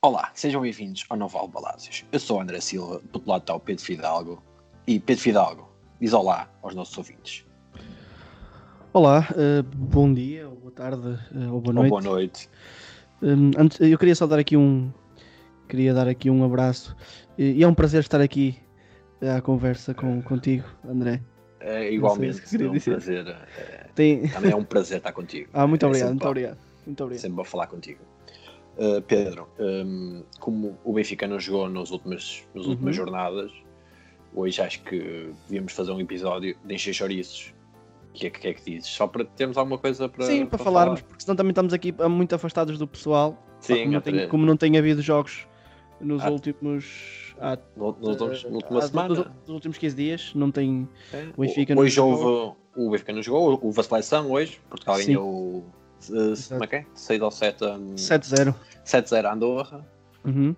Olá, sejam bem-vindos ao Novo Albalázios. Eu sou o André Silva, do outro lado está o Pedro Fidalgo. E Pedro Fidalgo, diz olá aos nossos ouvintes. Olá, eh, bom dia, ou boa tarde, eh, ou boa noite. boa noite. Hum, antes- eu queria só dar aqui um, queria dar aqui um abraço e, e é um prazer estar aqui eh, à conversa com, contigo, André. É, igualmente, que queria é um dizer. prazer. é, Tem... também é um prazer estar contigo. Ah, muito É obrigado, muito bom- obrigado, muito obrigado. Sempre bom falar contigo. Uh, Pedro, um, como o Benfica não jogou nas últimas, nas últimas Uhum. jornadas, hoje acho que devíamos fazer um episódio de encher chouriços. O que é que, é que dizes? Só para termos alguma coisa para. Sim, para, falarmos, porque senão também estamos aqui ah, muito afastados do pessoal. Sim, como, não tem, como não tem havido jogos nos Ah. últimos. Há- no- nos últimos- eh, na última há- semana. Nos, nos últimos 15 dias, não tem. É, o Benfica não hoje jogou. houve. O Benfica não jogou, houve a seleção hoje. Portugal Sim. ganhou. uh, como é que é? 6 ou 7 um, 7-0. 7-0 a Andorra. Uhum.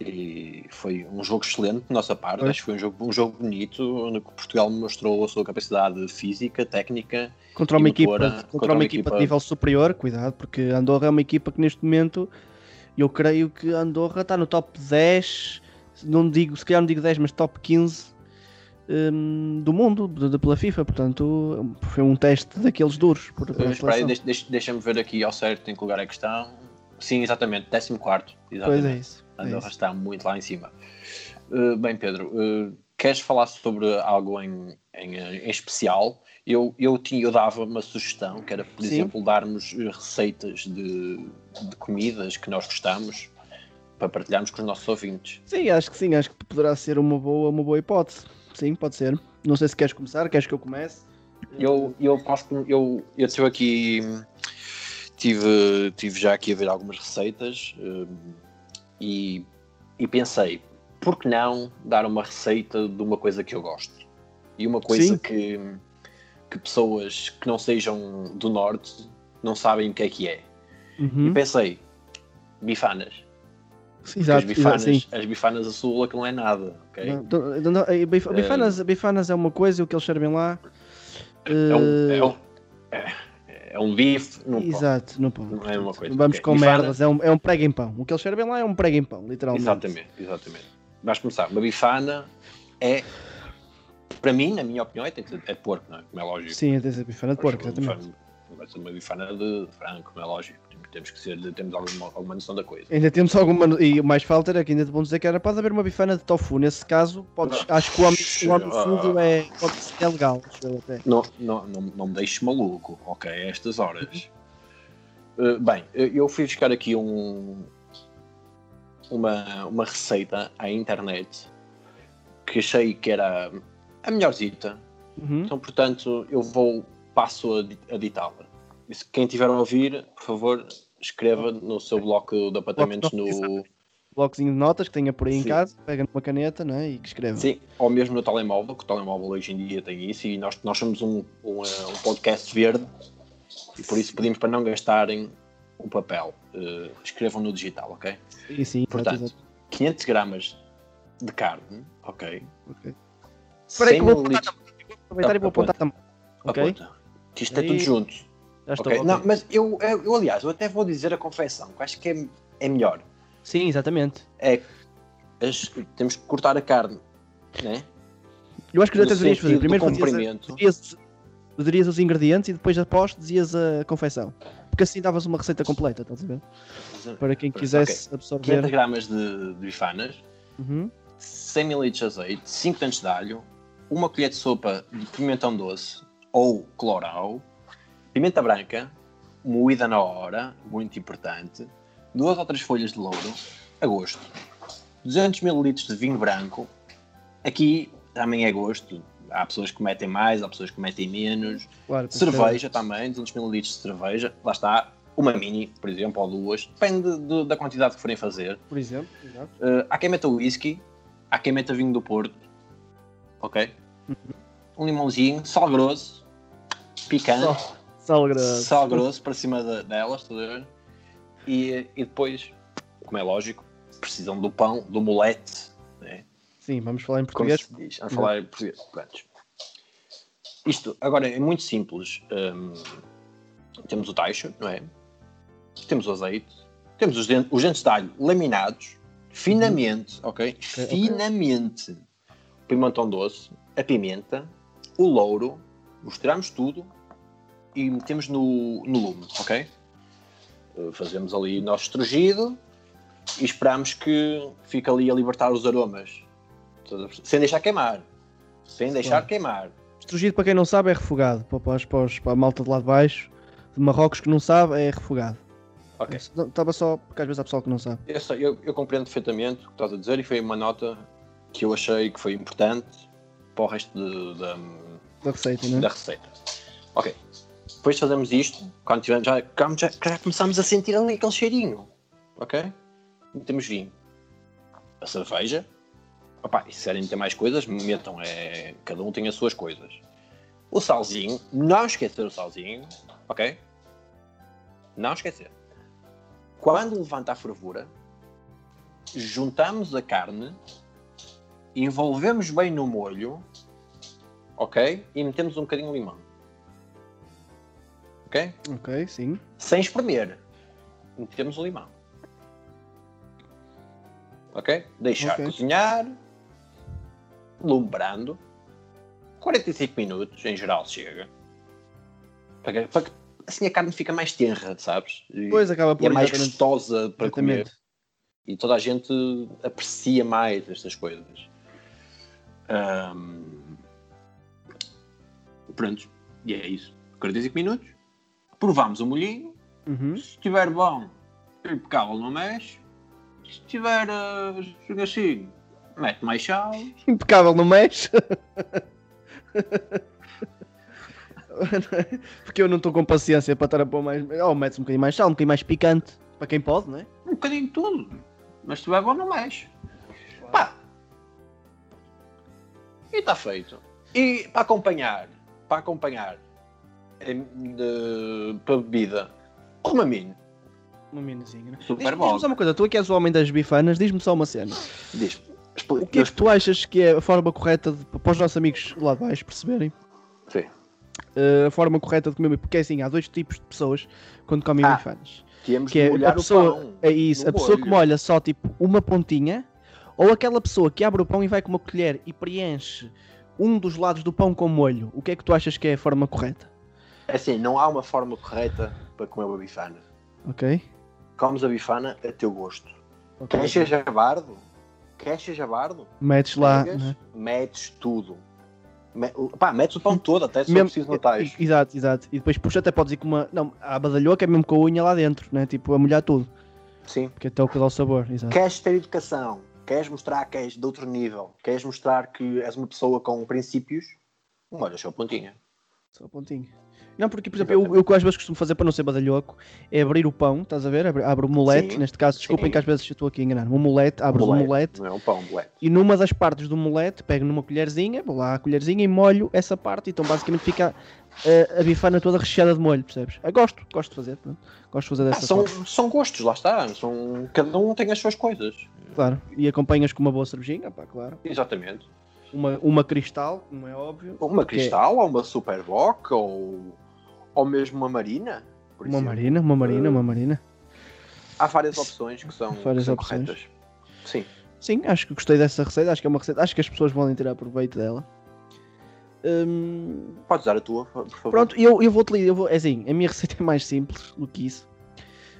E foi um jogo excelente da nossa parte. Foi. Acho que foi um jogo, um jogo bonito, onde Portugal mostrou a sua capacidade física, técnica. contra uma equipa, motora, contra, contra uma, uma equipa, equipa- de nível superior, cuidado, porque Andorra é uma equipa que neste momento eu creio que Andorra está no top 10, não digo, se calhar não digo 10, mas top 15 hum, do mundo, de- pela FIFA, portanto foi um teste daqueles duros. Por, espera deixa- deixa- deixa-me ver aqui ao certo em que lugar é que estão. Sim, exatamente, 14. Pois Exatamente. é isso. é Andorra isso. está muito lá em cima. Uh, bem, Pedro, uh, queres falar sobre algo em, em, em especial? Eu, eu, tinha, eu dava uma sugestão, que era, por Sim. exemplo, darmos receitas de, de comidas que nós gostamos para partilharmos com os nossos ouvintes. Sim, acho que sim, acho que poderá ser uma boa, uma boa hipótese. Sim, pode ser. Não sei se queres começar, queres que eu comece? Eu, eu posso. Eu, eu estive aqui. Tive, tive já aqui a ver algumas receitas hum, e, e pensei, por que não dar uma receita de uma coisa que eu gosto? E uma coisa Sim. que, que pessoas que não sejam do norte não sabem o que é que é. Uhum. E pensei, bifanas. Exato, as, bifanas exato, as bifanas a sul que não é nada, ok? Não, então, não, não, eh, bif- bifanas, bifanas é uma coisa, o que eles servem lá. É um, eh, é um, é, é um bife num pão. Exato, no pão. Não é uma coisa. Vamos Ok. com Bifana- merdas, é um, é um prego em pão. O que eles servem lá é um prego em pão, literalmente. Exatamente, exatamente. Vais começar. Uma bifana é, para mim, na minha opinião, é, tem que ser, é porco, não é? Como é lógico. Sim, é dessa bifana de porco, exatamente. Vai ser uma bifana de frango, como é lógico. Temos que ser, temos alguma, alguma noção da coisa. Ainda temos alguma. E o mais falta era que ainda te vão dizer que era pode haver uma bifana de tofu. Nesse caso, podes, acho que o homem- o homicídio é, pode ser legal. eu até. Não, não, não, não me deixes maluco, ok? A estas horas. Uh, bem, eu fui buscar aqui um, uma, uma receita à internet que achei que era a melhorzita. Uhum. Então, portanto, eu vou, passo a, a ditá-la. Quem tiver a ouvir, por favor, escreva no seu bloco de Bloco de no. Blocozinho de notas que tenha por aí em Sim. casa, pega numa caneta não é? e que escreva. Sim, ou mesmo no telemóvel, que o telemóvel hoje em dia tem isso, e nós, nós somos um, um, eh, um podcast verde, e por isso pedimos para não gastarem o papel. Eh, escrevam no digital, ok? Sim, sim, Portanto, exato. 500 gramas de carne, ok? Ok. Espera aí 100 que vou apontar também. Vou aproveitar e vou apontar também. Ok? Aponta. Que isto é tudo junto. Já estou. ok? ok. Não, mas eu, eu, eu, aliás, eu até vou dizer a confecção, que acho que é, é melhor. Sim, exatamente. É as- temos que cortar a carne, né? Eu acho que já deverias fazer. Primeiro fazias, dizias, dizias os ingredientes e depois após dizias a confecção. Porque assim davas uma receita completa, estás a ver? Para quem quisesse 500 absorver. gramas de, de bifanas, Uhum. 100 ml de azeite, 5 dentes de alho, uma colher de sopa de pimentão doce ou colorau, pimenta branca, moída na hora, muito importante, duas ou três folhas de louro, a gosto, 200 ml de vinho branco, aqui também é gosto, há pessoas que metem mais, há pessoas que metem menos, Claro, cerveja também, 200 ml de cerveja, lá está, uma mini, por exemplo, ou duas, depende de- da quantidade que forem fazer. Por exemplo, exato. Uh, há quem meta whisky, há quem meta vinho do Porto, ok? Um limãozinho, sal grosso, picante, Sal, sal grosso. sal grosso para cima da- delas, estás a ver? E, e depois, como é lógico, precisam do pão, do molete, né? Sim, vamos falar em como português. se diz. Vamos falar em português. Pronto. Isto, agora, é muito simples. Hum, temos o tacho, não é? Temos o azeite. Temos os dentes, os dentes de alho laminados, finamente, ok? ok. Finamente. O pimentão doce, a pimenta, o louro, misturamos tudo e metemos no, no lume, ok? Uh, Fazemos ali o nosso estrugido e esperamos que fique ali a libertar os aromas. Sem deixar queimar. Sem deixar Claro. queimar. Estrugido, para quem não sabe, é refogado. Para, os- para, os- para a malta de lá de baixo, de Marrocos que não sabe, é refogado. Ok. Estava só, porque às vezes há pessoal que não sabe. Eu, sei, eu, eu compreendo perfeitamente o que estás a dizer e foi uma nota que eu achei que foi importante para o resto de- da, Da receita, não é? da receita. Ok. Depois fazemos isto, quando já, já, já começamos a sentir ali aquele cheirinho. Ok? Metemos vinho. A cerveja. Opa, e se querem meter mais coisas, metam. É, cada um tem as suas coisas. O salzinho. Não esquecer o salzinho. Ok? Não esquecer. Quando levanta a fervura, juntamos a carne, envolvemos bem no molho, ok? E metemos um bocadinho de limão. Ok? Ok, sim. Sem espremer. Metemos o limão. Ok? Deixar Ok. cozinhar. Lumbrando. 45 minutos, em geral, chega. Para para que- assim a carne fica mais tenra, sabes? E, Depois acaba e por é mais gostosa para comer. exatamente. E toda a gente aprecia mais estas coisas. Ahm, Pronto, e é isso. 45 minutos. Provamos o molhinho. Uhum. Se estiver bom, impecável, não mexe. Se estiver uh, assim, mete mais sal. Impecável, não mexe? Porque eu não estou com paciência para estar a pôr mais. Ou metes um bocadinho mais sal, um bocadinho mais picante. Para quem pode, não é? Um bocadinho de tudo. Mas se estiver bom, não mexe. Pá. E está feito. E para acompanhar, para acompanhar de, para bebida, uma mini. Uma minizinha, né? Super Diz-me bom. diz-me só uma coisa, tu que és o homem das bifanas, diz-me só uma cena. Diz. O que é que tu achas que é a forma correta, de, para os nossos amigos lá de baixo perceberem, Sim. eh, a forma correta de comer? Porque é assim, há dois tipos de pessoas quando comem Ah, bifanas. Que é a pessoa, é isso, a pessoa que molha só tipo uma pontinha, ou aquela pessoa que abre o pão e vai com uma colher e preenche um dos lados do pão com molho. O que é que tu achas que é a forma correta? É assim, não há uma forma correta para comer uma bifana. Ok? Comes a bifana a teu gosto. Ok. Queres ser jabardo? Queres ser jabardo? Metes lá. Pegas, né? Metes tudo. Me... Pá, metes o pão todo, até se Mesmo- preciso no tacho. e- Exato, exato. E depois puxa, até podes ir com uma. Não, a badalhoca é mesmo com a unha lá dentro, né? Tipo, a molhar tudo. Sim. Que até o que dá o sabor, exato. Queres ter educação? Queres mostrar que és de outro nível? Queres mostrar que és uma pessoa com princípios? Molha só a pontinha. Só um pontinho. Não, porque, por exemplo, eu, eu o que às vezes costumo fazer para não ser badalhoco é abrir o pão, estás a ver? Abre, abre o molete, neste caso, desculpem sim. que às vezes estou aqui a enganar. O molete, abres o molete Não é um pão, bolete. e numa das partes do molete pego numa colherzinha, vou lá à colherzinha e molho essa parte, então basicamente fica eh, a bifana toda recheada de molho, percebes? Eu gosto, gosto de fazer, gosto de fazer Ah, dessa são, forma, são gostos, lá está. São... Cada um tem as suas coisas. claro. E acompanhas com uma boa cervejinha, pá, claro. Exatamente. Uma, uma cristal, como é óbvio. Uma é- cristal, ou uma superboc, ou, ou mesmo uma marina. Uma exemplo. marina, uma marina, uma marina. Há várias opções que são, Várias que são opções. corretas. Sim. Sim, acho que gostei dessa receita, acho que é uma receita, acho que as pessoas podem tirar proveito dela. Hum, Podes dar a tua, por favor. Pronto, eu, eu vou-te eu vou, é assim, a minha receita é mais simples do que isso,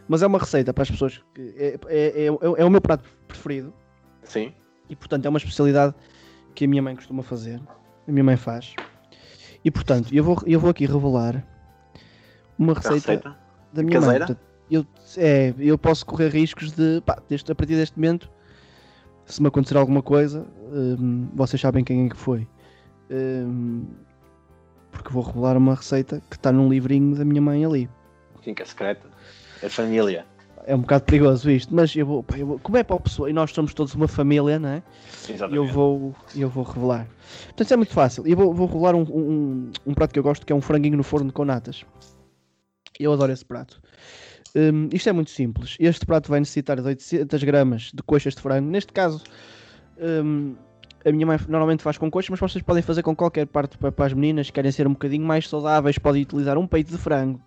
mas é uma receita para as pessoas que é, é, é, é o meu prato preferido Sim. e portanto é uma especialidade que a minha mãe costuma fazer, a minha mãe faz. E portanto, eu vou, eu vou aqui revelar uma receita, receita. da minha mãe. caseira? Portanto, eu, é, eu posso correr riscos de, pá, deste, a partir deste momento, se me acontecer alguma coisa, hum, vocês sabem quem é que foi. Hum, porque vou revelar uma receita que está num livrinho da minha mãe ali. Sim, que é secreta. É família. É um bocado perigoso isto, mas eu vou, pá, eu vou- como é para a pessoa, e nós somos todos uma família, não é? Exatamente. eu vou, eu vou revelar. Portanto, isso é muito fácil. Eu vou, vou revelar um, um, um prato que eu gosto, que é um franguinho no forno com natas. Eu adoro esse prato. Hum, isto é muito simples. Este prato vai necessitar de 800 gramas de coxas de frango. Neste caso, hum, A minha mãe normalmente faz com coxo, mas vocês podem fazer com qualquer parte para, as meninas que querem ser um bocadinho mais saudáveis. Podem utilizar um peito de frango.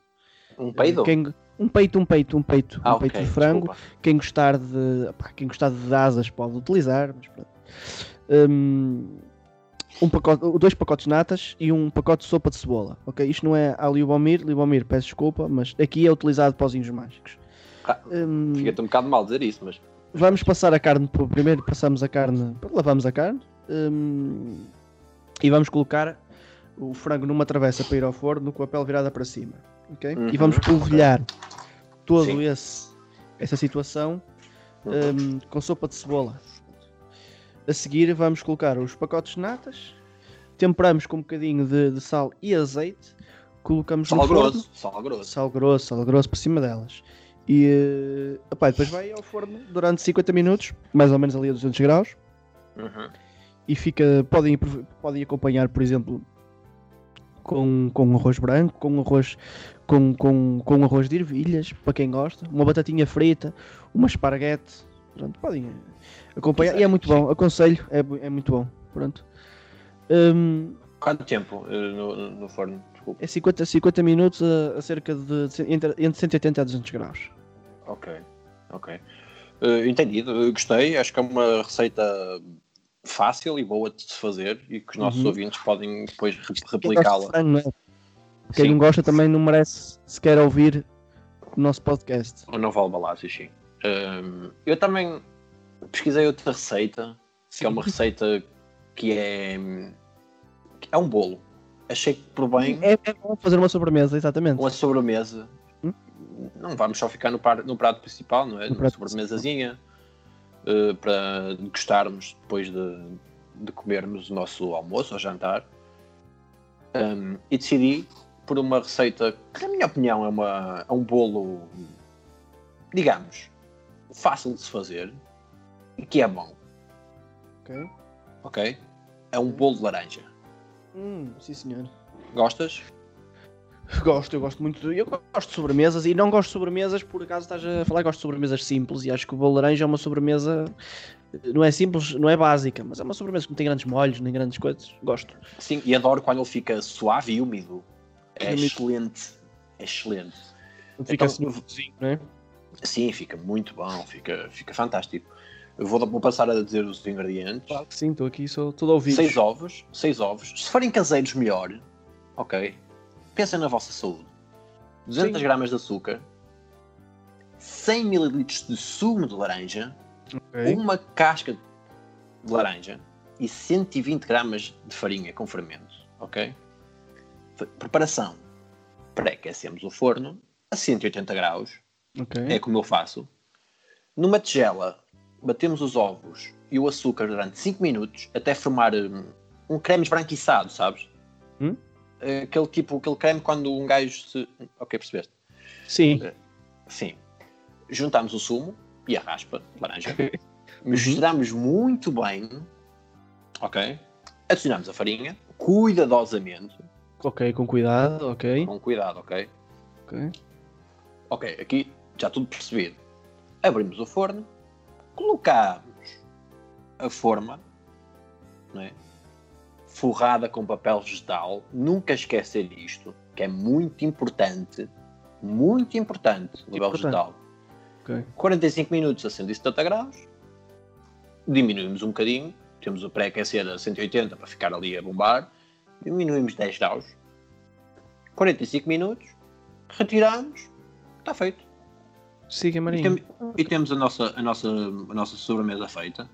Um peido? Quem- um peito, um peito, um peito. ah, um peito ok, de frango. desculpa. Quem gostar de. pá, quem gostar de asas pode utilizar. Mas pronto. Hum, um pacote, dois pacotes de natas e um pacote de sopa de cebola. Ok? Isto não é a Liubomir. Liubomir, peço desculpa, mas aqui é utilizado pozinhos mágicos. Ah, Hum, Fica-te um bocado mal dizer isso, mas Vamos passar a carne por primeiro, passamos a carne, lavamos a carne hum, e vamos colocar o frango numa travessa para ir ao forno com a pele virada para cima, ok? Uhum, E vamos polvilhar Sim. esse essa situação hum, com sopa de cebola. A seguir vamos colocar os pacotes de natas, temperamos com um bocadinho de, de sal e azeite, colocamos sal no forno, grosso, sal grosso. sal grosso, sal grosso por cima delas. E eh, epá, depois vai ao forno durante 50 minutos, mais ou menos ali a 200 graus, Uhum. e fica, podem, podem acompanhar, por exemplo, com, com arroz branco, com arroz, com, com, com arroz de ervilhas, para quem gosta, uma batatinha frita, uma esparguete, pronto, podem acompanhar, e é muito bom, aconselho, é, é muito bom, pronto. Hum, Quanto tempo eh, no, no forno? Desculpa. é 50, 50 minutos a, a cerca de, entre, entre 180 a 200 graus. Ok, ok. Eh, entendido, eu gostei. Acho que é uma receita fácil e boa de se fazer e que os nossos Uhum. ouvintes podem depois de replicá-la. é? Quem não gosta também não merece sequer ouvir o nosso podcast. Ou não vale balácios, sim. Ehm, eu também pesquisei outra receita, que é uma receita que é, que é um bolo. Achei que por bem É, é bom fazer uma sobremesa, exatamente. uma sobremesa. Hum? Não vamos só ficar no, par- no prato principal, não é? No Uma sobremesazinha eh, para gostarmos depois de, de comermos o nosso almoço ou jantar. Um, e decidi por uma receita que, na minha opinião, é, uma, é um bolo, digamos, fácil de se fazer e que é bom, Ok. ok? É um bolo de laranja. Hum, sim, senhor. Gostas? Gosto, eu gosto muito. Eu gosto de sobremesas e não gosto de sobremesas, por acaso estás a falar, gosto de sobremesas simples e acho que o bolo de laranja é uma sobremesa. Não é simples, não é básica, mas é uma sobremesa que não tem grandes molhos nem grandes coisas. Gosto. Sim, e adoro quando ele fica suave e úmido. É Úmido. excelente. É excelente. Fica Então, assim não é? Sim, fica muito bom, fica, fica fantástico. Eu vou, vou passar a dizer os ingredientes. Claro que sim, estou aqui, sou todo ouvido. Seis ovos, seis ovos. Se forem caseiros, melhor. Ok. Pensem na vossa saúde. 200 Sim. gramas de açúcar. 100 ml de sumo de laranja. Ok. Uma casca de laranja. E 120 gramas de farinha com fermento. Ok? Preparação. Pré-aquecemos o forno a 180 graus. Ok. É como eu faço. Numa tigela, batemos os ovos e o açúcar durante 5 minutos até formar hum, um creme esbranquiçado, sabes? Hum? Eh, Aquele tipo, aquele creme quando um gajo se. Ok, percebeste? Sim. Sim. Juntamos o sumo e a raspa de laranja. Uhum. Misturamos muito bem. Ok? Adicionamos a farinha, cuidadosamente, Ok, com cuidado, ok. com cuidado, ok? Ok. Ok, aqui já tudo percebido. Abrimos o forno, colocamos a forma, é? forrada com papel vegetal. Nunca esquecer isto, que é muito importante. Muito importante, o papel vegetal. Ok. 45 minutos a 170 graus. Diminuímos um bocadinho. Temos o pré-aquecer a 180 para ficar ali a bombar. Diminuímos 10 graus. 45 minutos. Retiramos. Está feito. Siga, E, Marinho. tem- e temos a nossa, a, nossa, a nossa sobremesa feita.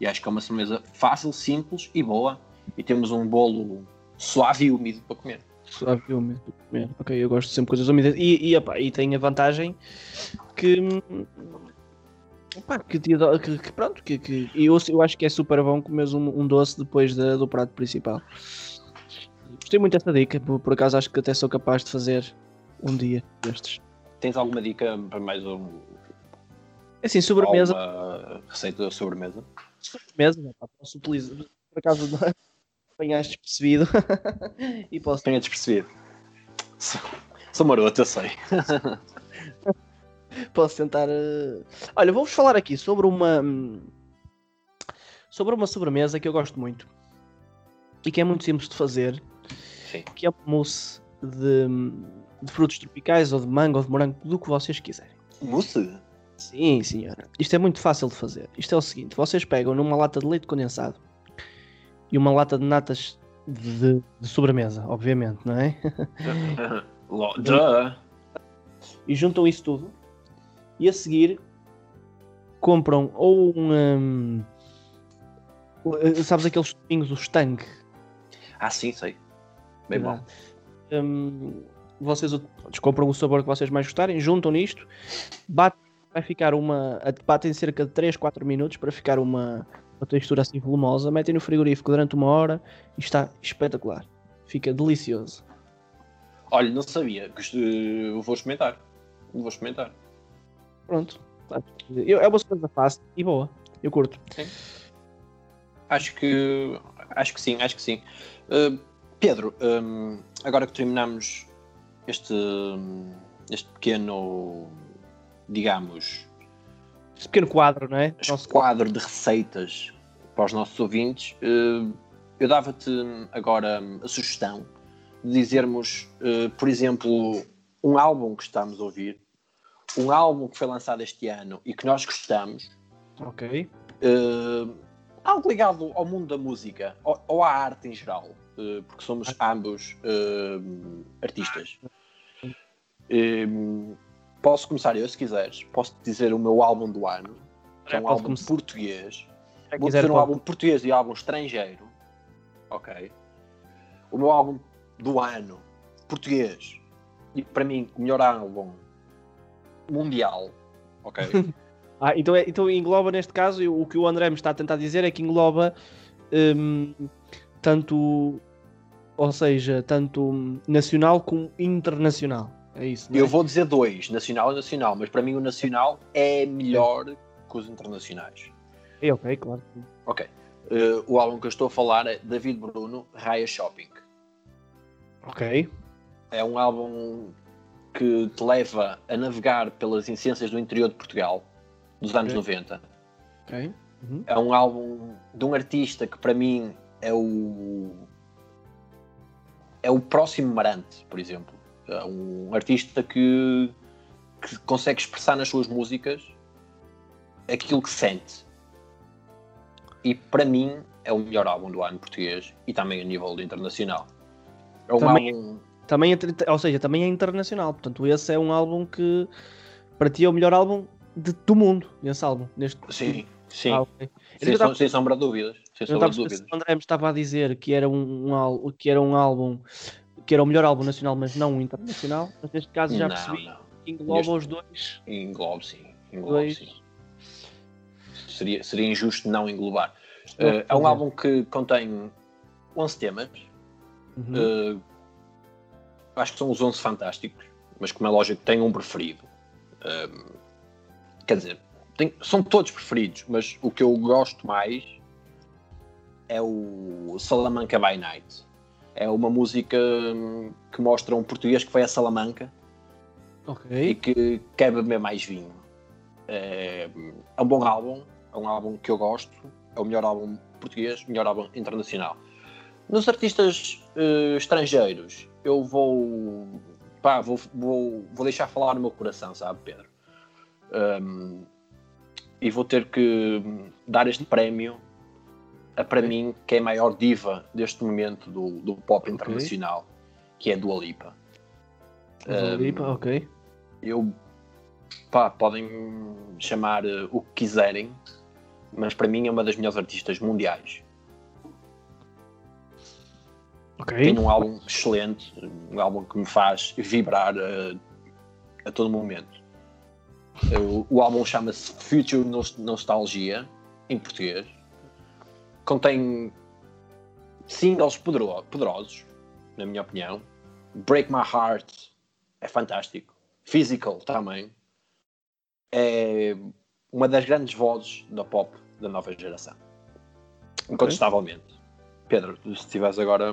E acho que é uma sobremesa fácil, simples e boa. E temos um bolo suave e úmido para comer. Suave e úmido para comer. Ok, eu gosto de sempre coisas úmidas. E, e, epá, e tem a vantagem que. epá, que, que- que pronto, que, que e eu, eu acho que é super bom comer um, um doce depois da- do prato principal. Gostei muito desta dica, por, por acaso acho que até sou capaz de fazer um dia destes. Tens alguma dica para mais um, É assim, sobremesa, alguma receita de sobremesa? sobremesa, epá, posso utilizar. Por acaso não apanhaste percebido e posso Tenha despercebido. Sou, sou maroto, eu sei. Posso tentar. eh, Olha, vou-vos falar aqui sobre uma. hum, sobre uma sobremesa que eu gosto muito e que é muito simples de fazer, Sim. que é mousse de, de frutos tropicais ou de mango ou de morango, do que vocês quiserem. Mousse? Sim, senhora. Isto é muito fácil de fazer. Isto é o seguinte: vocês pegam numa lata de leite condensado e uma lata de natas de, de sobremesa, obviamente, não é? E juntam isso tudo e a seguir compram ou um. uh, sabes aqueles tubinhos, os Tang? Ah, sim, sei. Bem bom. Hum, vocês compram o sabor que vocês mais gostarem, juntam nisto, batem, vai ficar uma. batem cerca de 3, 4 minutos para ficar uma, uma textura assim volumosa, metem no frigorífico durante uma hora e está espetacular. Fica delicioso. Olha, não sabia. Vou experimentar. Vou experimentar. Pronto. Eu- É uma coisa fácil e boa. Eu curto. Acho que. Acho que sim, acho que sim. Uh, Pedro, um, agora que terminamos este, este pequeno, digamos, Este pequeno quadro, não é? este Nosso quadro de receitas para os nossos ouvintes, uh, eu dava-te agora a sugestão de dizermos, uh, por exemplo, um álbum que estamos a ouvir, um álbum que foi lançado este ano e que nós gostamos, Ok. Uh, algo ligado ao mundo da música ou, à arte em geral, porque somos ambos uh, artistas. Um, posso começar eu, se quiseres. Posso dizer o meu álbum do ano, que é um Pode álbum começar. português. Se Vou dizer um pode. álbum português e um álbum estrangeiro. Ok. O meu álbum do ano, português, e para mim, o melhor álbum mundial. Ok. Ah, então, é- então engloba neste caso, o que o André me está a tentar dizer é que engloba hum, tanto, ou seja, tanto nacional como internacional. É isso, é? Eu vou dizer dois, nacional e nacional, mas para mim o nacional é melhor que os internacionais. É, ok, claro. Ok. Eh, o álbum que eu estou a falar é David Bruno, Raya Shopping. Ok. É um álbum que te leva a navegar pelas essências do interior de Portugal, dos anos Ok. 90. Ok. Uhum. É um álbum de um artista que para mim é o é o próximo Marante, por exemplo. É um artista que, que consegue expressar nas suas músicas aquilo que sente. E para mim é o melhor álbum do ano português e também a nível internacional. É um Também- álbum Também, é ou seja, também é internacional. Portanto, esse é um álbum que para ti é o melhor álbum de- do mundo. Esse álbum. Neste... sim, sim, Ah, ok. sem, Eu tava- som- sem sombra de dúvidas. Sem sombra estava de dúvidas. o André me estava a dizer que era um, um que era um álbum que era o melhor álbum nacional, mas não o internacional. Mas neste caso já não, percebi não. que engloba Neste- os dois. Englobo sim. Dois. sim. Seria, seria injusto não englobar. Eh, é um álbum que contém 11 temas. Uhum. Eh, acho que são os 11 fantásticos, mas como é lógico, tenho um preferido. Eh, quer dizer, tem- são todos preferidos, mas o que eu gosto mais é o Salamanca by Night. É uma música hum, que mostra um português que foi a Salamanca e Ok. que quer beber mais vinho. É, é um bom álbum, é um álbum que eu gosto, é o melhor álbum português, melhor álbum internacional. Nos artistas eh, estrangeiros, eu vou, pá, vou, vou, vou deixar falar no meu coração, sabe, Pedro? Um, e vou ter que dar este prémio a, para Ok. mim, que é a maior diva deste momento do, do pop internacional, que é a Dua Lipa. Dua Um, Lipa, ok. eu pá, podem chamar eh, o que quiserem, mas para mim é uma das melhores artistas mundiais. Ok. Tem um álbum excelente, um álbum que me faz vibrar eh, a todo momento. Eh, O, álbum chama-se Future Nos- Nostalgia, em português. Contém singles podero- poderosos, na minha opinião. Break My Heart é fantástico. Physical também. É uma das grandes vozes da pop da nova geração. Incontestavelmente. Pedro, se estiveres agora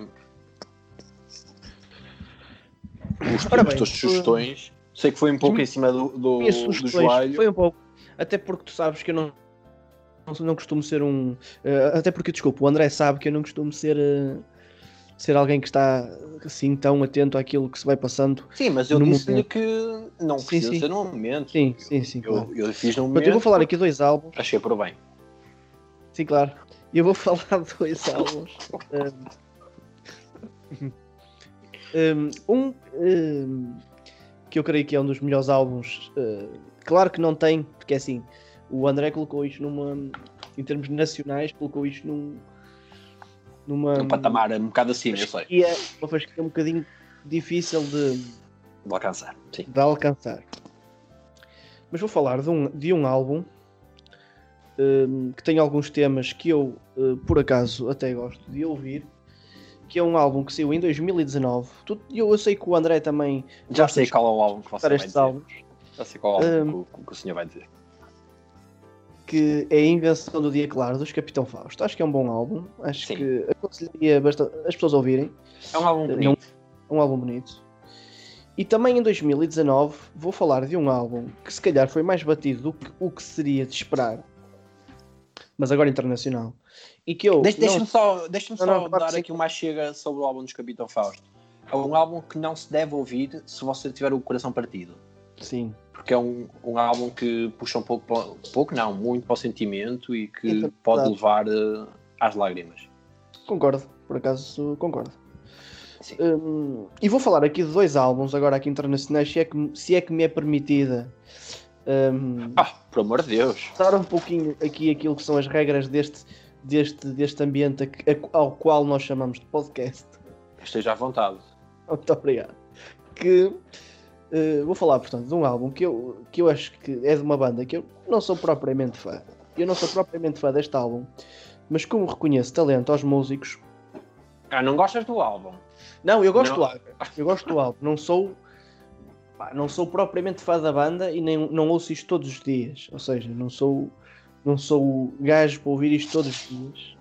os Ora bem, tuas sugestões, sei que foi um pouco em cima do, do, do joelho. foi um pouco. Até porque tu sabes que eu não não costumo ser um. Uh, até porque, desculpa, o André sabe que eu não costumo ser. Uh, ser alguém que está assim tão atento àquilo que se vai passando. Sim, mas eu disse-lhe que não sim, precisa sim. ser num momento. Sim, sim, sim. Eu, claro. eu fiz num momento. Mas eu vou falar aqui dois álbuns. Achei por bem. Sim, claro. Eu vou falar dois álbuns. um, um, que eu creio que é um dos melhores álbuns. Claro que não tem, porque é assim, o André colocou isto numa. Em termos nacionais, colocou isto num. Numa. Um patamar um bocado acima, eu sei. E é uma fasquia um bocadinho difícil de. De alcançar, sim. De alcançar. Mas vou falar de um, de um álbum um, que tem alguns temas que eu, uh, por acaso, até gosto de ouvir. Que é um álbum que saiu em 2019. Tu, eu, eu sei que o André também. Já sei qual é o álbum que você vai dizer. Álbuns. Já sei qual é o álbum um, que, que o senhor vai dizer que é a Invenção do Dia Claro dos Capitão Fausto. Acho que é um bom álbum. Acho Sim. que aconselharia bastante as pessoas a ouvirem. É um álbum bonito. É um, um álbum bonito. E também em 2019 vou falar de um álbum que se calhar foi mais batido do que o que seria de esperar, mas agora internacional. E que eu. Deixa-me não... só, deixa só não, dar aqui uma chega sobre o álbum dos Capitão Fausto. É um álbum que não se deve ouvir se você tiver o coração partido. Sim porque é um, um álbum que puxa um pouco, pouco não, muito para o sentimento e que é pode levar uh, às lágrimas. Concordo, por acaso concordo. Um, e vou falar aqui de dois álbuns agora aqui internacionais, se é que, se é que me é permitida. Um, ah, por amor de Deus! Dar um pouquinho aqui aquilo que são as regras deste, deste, deste ambiente ao qual nós chamamos de podcast. Esteja à vontade. Muito obrigado. Que Uh, vou falar, portanto, de um álbum que eu, que eu acho que é de uma banda que eu não sou propriamente fã. Eu não sou propriamente fã deste álbum, mas como reconheço talento aos músicos. Ah, não gostas do álbum? Não, eu gosto não. do álbum. Eu gosto do álbum. Não sou. Pá, não sou propriamente fã da banda e nem, não ouço isto todos os dias. Ou seja, não sou. Não sou gajo para ouvir isto todos os dias.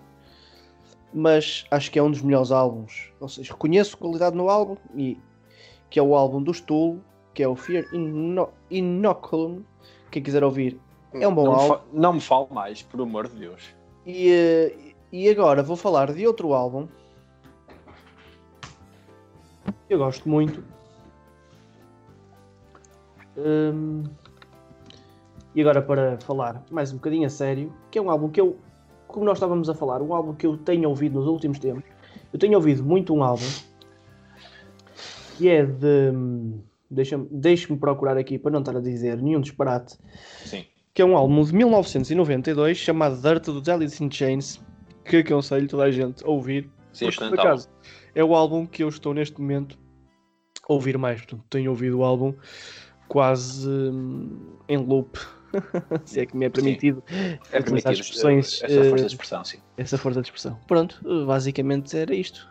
Mas acho que é um dos melhores álbuns. Ou seja, reconheço qualidade no álbum e que é o álbum do Stool que é o Fear Ino Inoculum. Quem quiser ouvir, é um bom não álbum. Não me fale mais, por amor de Deus. E, eh, e agora vou falar de outro álbum. Eu gosto muito. Um, e agora para falar mais um bocadinho a sério, que é um álbum que eu, como nós estávamos a falar, um álbum que eu tenho ouvido nos últimos tempos. Eu tenho ouvido muito um álbum que é de deixa-me deixa procurar aqui para não estar a dizer nenhum disparate. Sim. Que é um álbum de 1992 chamado Dirt do Alice in Chains, que aconselho toda a gente a ouvir. Sim, porque, por acaso, é o álbum que eu estou neste momento a ouvir mais. Portanto, tenho ouvido o álbum quase hum, em loop. se é que me é permitido, é permitido expressões, essa força de eh, expressão, sim. Essa força de expressão. Pronto, basicamente era isto.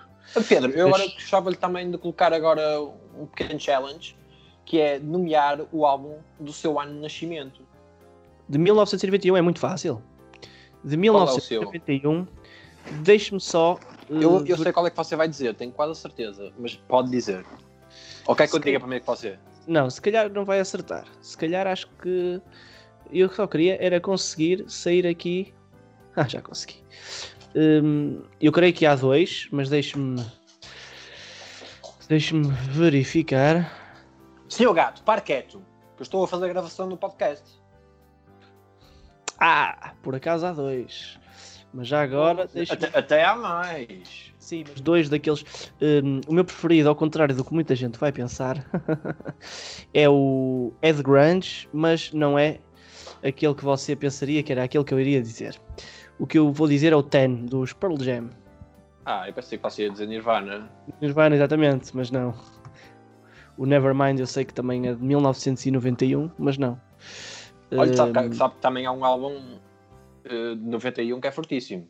Pedro, eu agora gostava-lhe também de colocar agora um pequeno challenge que é nomear o álbum do seu ano de nascimento. De 1991 é muito fácil. De 1991, é deixe-me só. Uh, eu, eu sei qual é que você vai dizer, tenho quase a certeza, mas pode dizer. Ou quer que eu diga primeiro que você? Não, se calhar não vai acertar. Se calhar acho que. Eu só queria era conseguir sair aqui. Ah, já consegui. Um, eu creio que há dois, mas deixe-me. Deixe-me verificar. Senhor Gato, pare quieto, que eu estou a fazer a gravação do podcast. Ah, por acaso há dois. Mas já agora. Até, até, há mais. Sim, mas dois daqueles. Um, o meu preferido, ao contrário do que muita gente vai pensar, é o Ed Grunge, mas não é aquele que você pensaria que era aquele que eu iria dizer. O que eu vou dizer é o Ten, dos Pearl Jam. Ah, eu pensei que você ia dizer Nirvana. Nirvana, exatamente, mas não. O Nevermind eu sei que também é de 1991, mas não. Olha, sabe, que, sabe que também há um álbum uh, de 91 que é fortíssimo.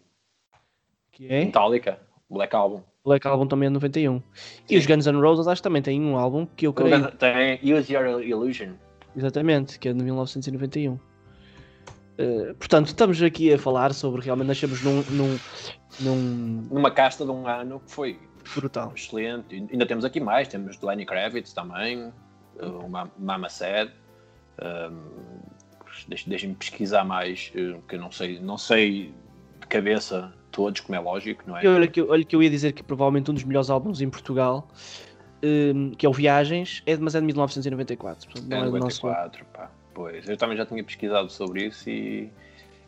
Que é? Metallica, Black Album. Black Album também é de 91. Sim. E os Guns N' Roses acho que também têm um álbum que eu creio... Tem Use Your Illusion. Exatamente, que é de 1991. Uh, eh, portanto, estamos aqui a falar sobre realmente nascemos num, num, num... numa casta de um ano que foi Brutal. Excelente. Ainda temos aqui mais, temos Lenny Kravitz também, o Mama Said. Um. Deixe- Deixem-me pesquisar mais, eh, que eu não sei, não sei de cabeça todos, como é lógico, não é? Olha que, olha que eu ia dizer que provavelmente um dos melhores álbuns em Portugal, hum, que é o Viagens, é, mas é de 1994. portanto, É não é nosso 94, pá. Pois, eu também já tinha pesquisado sobre isso e.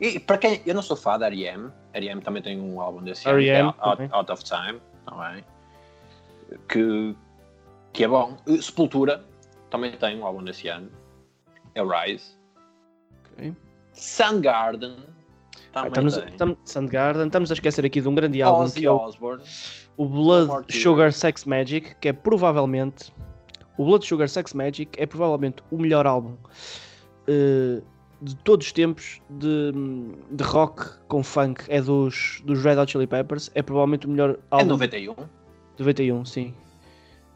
E para quem. Eu não sou fã da R.E.M. R.E.M. também tem um álbum desse ano, que é R.E.M. Out, também. Out of Time, também. Que, que é bom. Uh, Sepultura também tem um álbum desse ano. É o Rise. Ok. Soundgarden Ah, Estamos, estamos, Soundgarden, estamos a esquecer aqui de um grande álbum Ozzy que é o, o Blood. Sugar Sex Magic, que é provavelmente o Blood Sugar Sex Magic é provavelmente o melhor álbum eh, de todos os tempos de, de rock com funk. É dos, dos Red Hot Chili Peppers, é provavelmente o melhor É álbum 91. De 91, sim.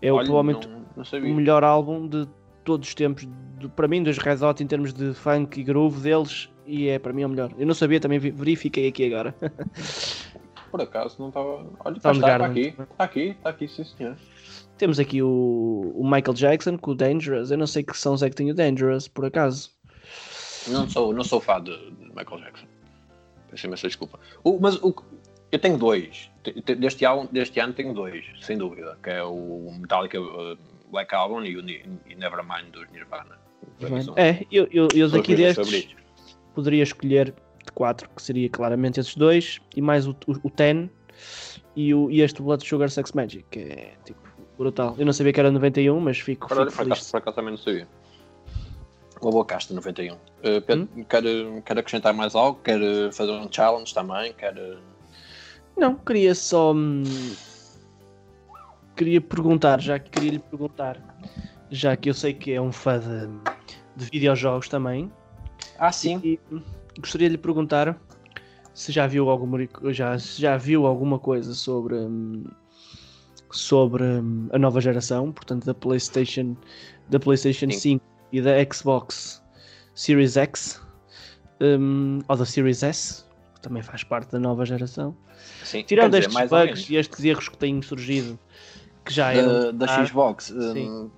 É o- Olha, provavelmente não, não o melhor álbum de todos os tempos, para mim, dos Red Hot em termos de funk e groove deles, e é para mim o melhor. Eu não sabia, também verifiquei aqui agora. Por acaso não estava. Olha, está, está Soundgarden. aqui. Está aqui, está aqui, sim senhor. Temos aqui o, o Michael Jackson com o Dangerous. Eu não sei que sons é que tem o Dangerous, por acaso. Não sou, não sou fã de, de Michael Jackson. Peço imensa desculpa. O- mas o, eu tenho dois. Te- te- Deste ano, deste ano tenho dois, sem dúvida. Que é o Metallica uh, Black Album e o Nevermind dos Nirvana. Para É, eu, eu, eu daqui destes poderia escolher de quatro, que seria claramente esses dois, e mais o, o, o Ten e, o, e este Blood Sugar Sex Magic, que é tipo brutal. Eu não sabia que era 91, mas fico, olha, fico por, acaso, feliz. por acaso também não sabia. Uma boa casta 91. Uh, Pedro, Hum? quer, quer acrescentar mais algo? Quer uh, fazer um challenge também? Quer. Não, queria só. hum, Queria perguntar, já que queria lhe perguntar, já que eu sei que é um fã de, de videojogos também, Ah, sim. e hum, gostaria de lhe perguntar se já viu alguma, já, se já viu alguma coisa sobre, hum, sobre hum, a nova geração, portanto da PlayStation, da PlayStation Sim. 5 e da Xbox Series X, hum, ou da Series S, que também faz parte da nova geração. sim. Tirando dizer, estes bugs e estes erros que têm surgido, que já eram. da, da Ah, Xbox. sim.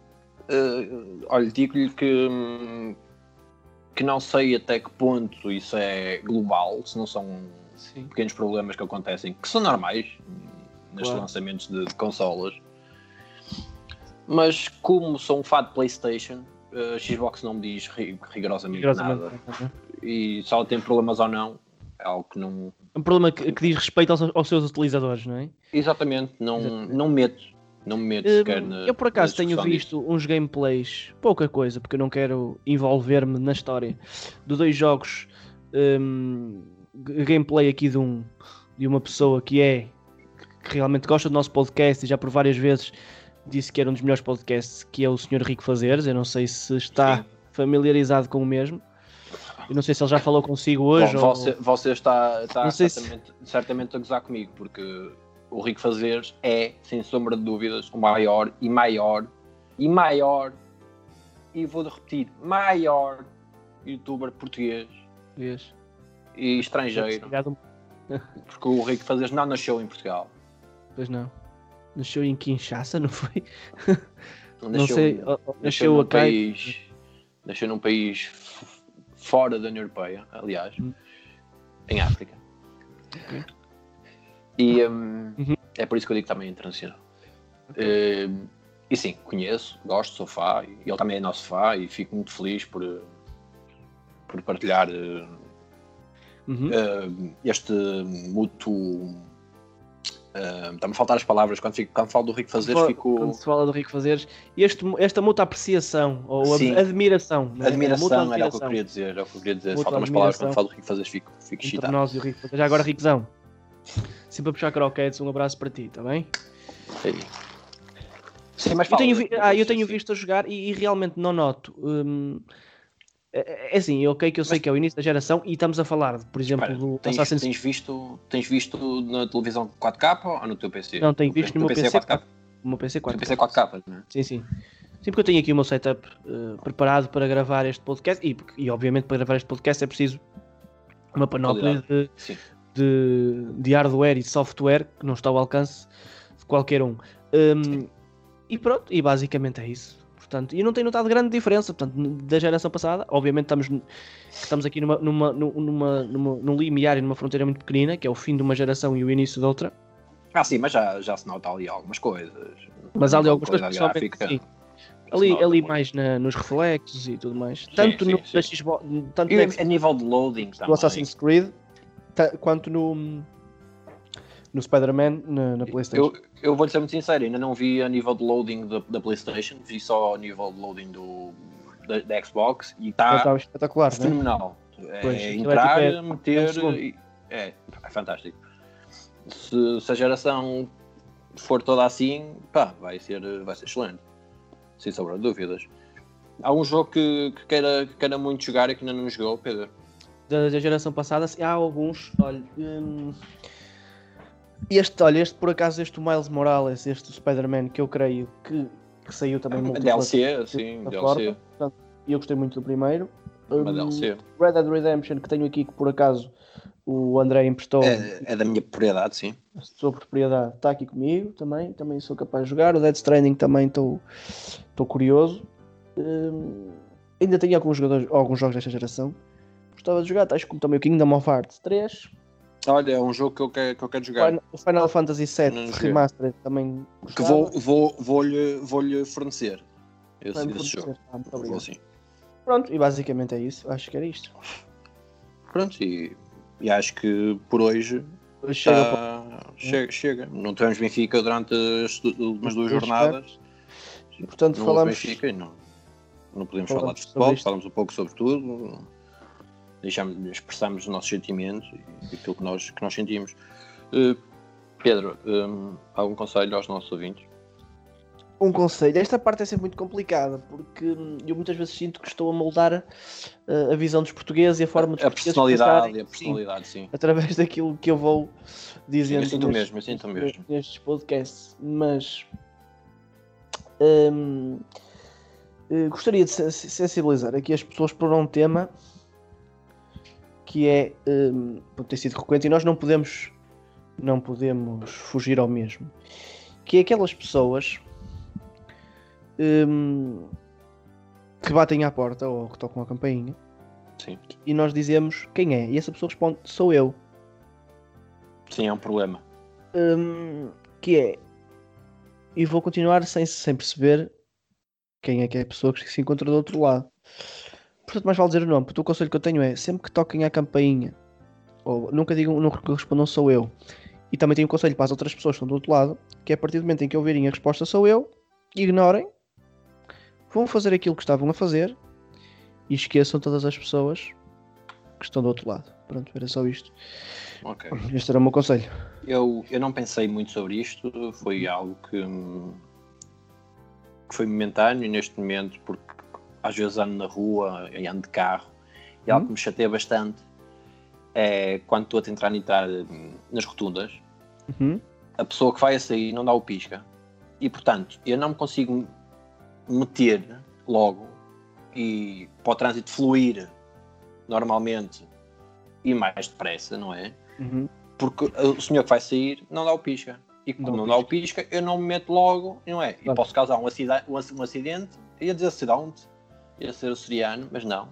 uh, olha, digo-lhe que, que não sei até que ponto isso é global, se não são Sim. pequenos problemas que acontecem, que são normais hum, nestes Claro. lançamentos de, de consolas. Mas como sou um fã de Playstation, uh, a Xbox não me diz ri- rigorosamente, Rigorosamente. nada. E se ela tem problemas ou não, é algo que não. Um problema que, que diz respeito aos, aos seus utilizadores, não é? Exatamente, não, Exatamente. não me meto. Não me meto Hum, sequer na, eu por acaso tenho visto uns gameplays, pouca coisa, porque eu não quero envolver-me na história de dois jogos. hum, g- gameplay aqui de um de uma pessoa que é que realmente gosta do nosso podcast e já por várias vezes disse que era um dos melhores podcasts, que é o Sr. Rico Fazeres. Eu não sei se está Sim. familiarizado com o mesmo. Eu não sei se ele já falou consigo hoje Bom, ou você, você está, está sei se- certamente, certamente a gozar comigo, porque o Rico Fazeres é, sem sombra de dúvidas, o maior e maior e maior, e vou repetir, maior youtuber português Vês? e estrangeiro, Obrigado. porque o Rico Fazeres não nasceu em Portugal. Pois não. Nasceu em Kinshasa, não foi? Não Não sei. nasceu Nasceu num país, nasceu num país fora da União Europeia, aliás, Hum. em África. Ok. E hum, Uhum. é por isso que eu digo também internacional. Hum, e sim, conheço, gosto, sou fã, e ele também é nosso fã, e fico muito feliz por, por partilhar eh, Uhum. eh, este mútuo. Está-me a faltar as palavras quando, fico, quando falo do Rico Fazeres, Quando fico. se fala do Rico Fazeres, este, esta muita apreciação ou Sim. ad- admiração, é? Admiração Muita era o que eu queria dizer, era o que eu queria dizer. Faltam umas palavras quando falo do Rico Fazeres, fico, fico excitado. nós e o Rico Fazeres. Já agora, Riquezão, sempre a puxar croquetes, um abraço para ti, está bem? Sim. Sim, mas Eu tenho, vi- ah, eu tenho visto a jogar e, e realmente não noto. hum, é, é assim, ok que eu sei Mas- que é o início da geração e estamos a falar, por exemplo, Espera, do tens, Assassin's tens visto, tens visto na televisão 4K ou no teu PC? Não, tenho visto no meu PC 4K. o meu PC No 4. PC 4K, não é? Sim, sim. Sim, porque eu tenho aqui o meu setup eh, preparado para gravar este podcast e, e, obviamente, para gravar este podcast é preciso uma panóplia de, de, de hardware e software que não está ao alcance de qualquer um. Hum, e pronto, e basicamente é isso. Portanto, e não tenho notado grande diferença portanto, da geração passada. Obviamente estamos, estamos aqui numa, numa, numa, numa, num limiar e numa fronteira muito pequenina, que é o fim de uma geração e o início de outra. Ah, sim, mas já, já se nota ali algumas coisas. Mas há ali algumas coisas, principalmente, sim. Ali, ali mais na, nos reflexos e tudo mais. Tanto sim, no sim. Xbox, tanto e a nível de loading também. Assassin's Creed, quanto no, no Spider-Man na, na, PlayStation. Eu, eu vou-lhe ser muito sincero, ainda não vi a nível de loading da, da PlayStation, vi só a nível de loading do, da, da Xbox e está espetacular, né? fenomenal. Né? É, é entrar, é, tipo, meter. É, é, é fantástico. Se, se, a geração for toda assim, pá, vai ser, vai ser excelente. Sem sombra de dúvidas. Há um jogo que, que, queira, que queira muito jogar e que ainda não jogou, Pedro? Da, da geração passada, há alguns. Olha, hum, este, olha, este por acaso, este Miles Morales, este Spider-Man, que eu creio que, que saiu também muito. DLC, sim, DLC. Eu gostei muito do primeiro. Uma um, DLC. Red Dead Redemption, que tenho aqui, que por acaso o André emprestou. É, é da minha propriedade, sim. A sua propriedade está aqui comigo também, também sou capaz de jogar. O Dead Stranding também estou curioso. Hum, ainda tenho alguns, jogadores, alguns jogos desta geração. Gostava de jogar, tais como também o Kingdom of Hearts 3. Olha, é um jogo que eu quero, que eu quero jogar. O Final Fantasy VII Remastered também. Que vou, vou, vou-lhe vou -lhe fornecer esse, esse jogo. Ah, vou, sim. Pronto, e basicamente é isso. Acho que era isto. Pronto, e e acho que por hoje chega, tá, chega, chega. Não tivemos Benfica durante as últimas duas jornadas. Portanto, não falamos. Benfica não, não podemos falar de futebol, falamos um pouco sobre tudo, deixamos, expressamos os nossos sentimentos e aquilo que nós, que nós sentimos. Uh, Pedro, um, algum conselho aos nossos ouvintes? um conselho. Esta parte é sempre muito complicada porque eu muitas vezes sinto que estou a moldar uh, a visão dos portugueses e a forma dos a personalidade pensarem, a personalidade, sim, sim, através daquilo que eu vou dizendo. Sim, eu sinto nestes, mesmo, eu sinto mesmo. Nestes podcasts, mas um, uh, eh, gostaria de sensibilizar aqui as pessoas para um tema que é um, ter sido recorrente e nós não podemos não podemos fugir ao mesmo que é aquelas pessoas um, que batem à porta ou que tocam a campainha. Sim. E nós dizemos quem é. E essa pessoa responde: sou eu. Sim, é um problema. Um, que é. E vou continuar sem, sem perceber quem é que é a pessoa que se encontra do outro lado. Portanto, mais vale dizer o nome. Porque o conselho que eu tenho é: sempre que toquem a campainha, ou nunca digam, não respondam sou eu. E também tenho um conselho para as outras pessoas que estão do outro lado, que é a partir do momento em que ouvirem a resposta sou eu, ignorem vão fazer aquilo que estavam a fazer e esqueçam todas as pessoas que estão do outro lado. Pronto, era só isto. Okay. Este era o meu conselho. Eu, eu não pensei muito sobre isto, foi algo que, que foi momentâneo neste momento, porque às vezes ando na rua e ando de carro e algo hum? que me chateia bastante é quando estou a tentar entrar nas rotundas, uhum. a pessoa que vai a sair não dá o pisca. E portanto, eu não me consigo meter logo e para o trânsito fluir normalmente e mais depressa, não é? Uhum. Porque o senhor que vai sair não dá o pisca. E como não, não dá o pisca, eu não me meto logo, não é? E posso causar um acidente, um acidente ia dizer acidente, ia ser o siriano, mas não,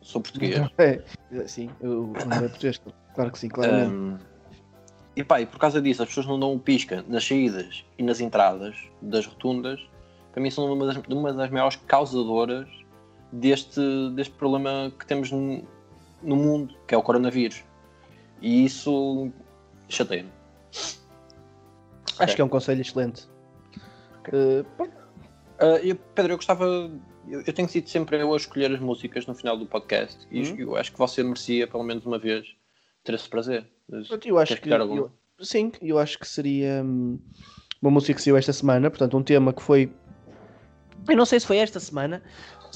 sou português. É, sim, eu não é português, claro que sim, claramente. Um, e pá, e por causa disso, as pessoas não dão o pisca nas saídas e nas entradas das rotundas, para mim são uma das, uma das maiores causadoras deste, deste problema que temos no, no mundo, que é o coronavírus. E isso chateia-me. Acho okay. que é um conselho excelente. Okay. Uh, uh, eu, Pedro, eu gostava. Eu, eu, tenho sido sempre eu a escolher as músicas no final do podcast e uhum. eu acho que você merecia, pelo menos uma vez, ter esse prazer. Eu acho que. Eu, sim, eu acho que seria hum, uma música que saiu esta semana, portanto, um tema que foi eu não sei se foi esta semana,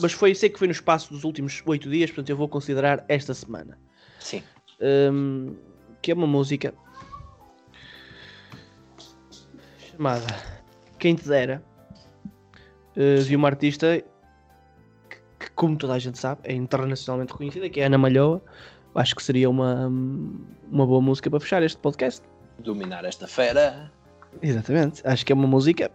mas foi, sei que foi no espaço dos últimos oito dias, portanto eu vou considerar esta semana. Sim. Um, que é uma música chamada Quem Te Dera, uh, de uma artista como toda a gente sabe, é internacionalmente reconhecida, que é Ana Malhoa. Acho que seria uma, uma boa música para fechar este podcast. Dominar esta fera. Exatamente. Acho que é uma música.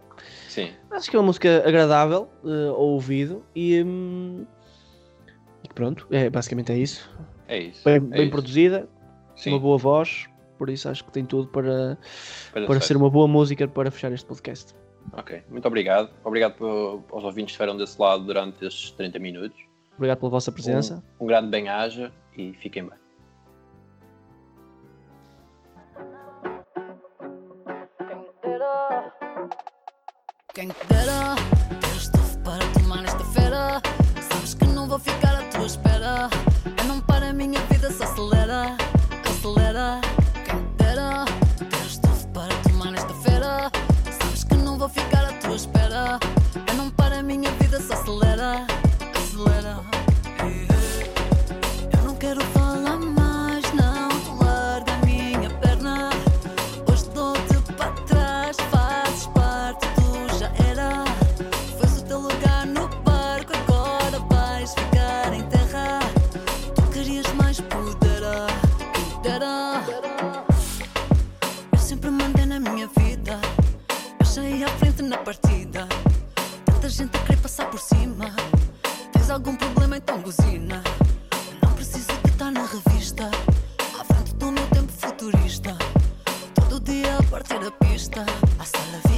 Sim. Acho que é uma música agradável uh, ao ouvido e. Um, pronto, é, basicamente é isso. É isso. Bem, é bem isso. produzida, Sim. uma boa voz, por isso acho que tem tudo para, para, para ser uma boa música para fechar este podcast. Ok, muito obrigado. Obrigado aos ouvintes que estiveram desse lado durante estes 30 minutos. Obrigado pela vossa presença. Um, um grande bem-aja e fiquem bem. I still love you.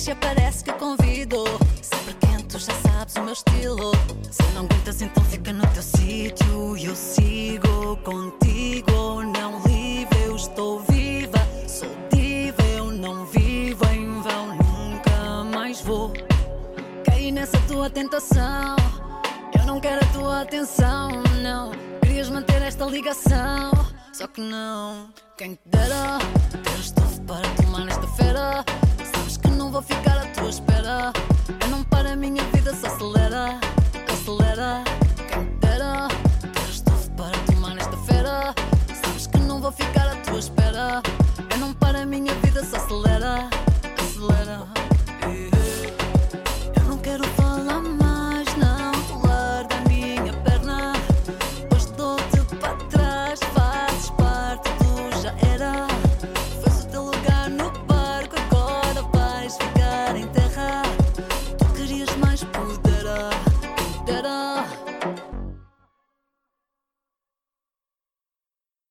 Se aparece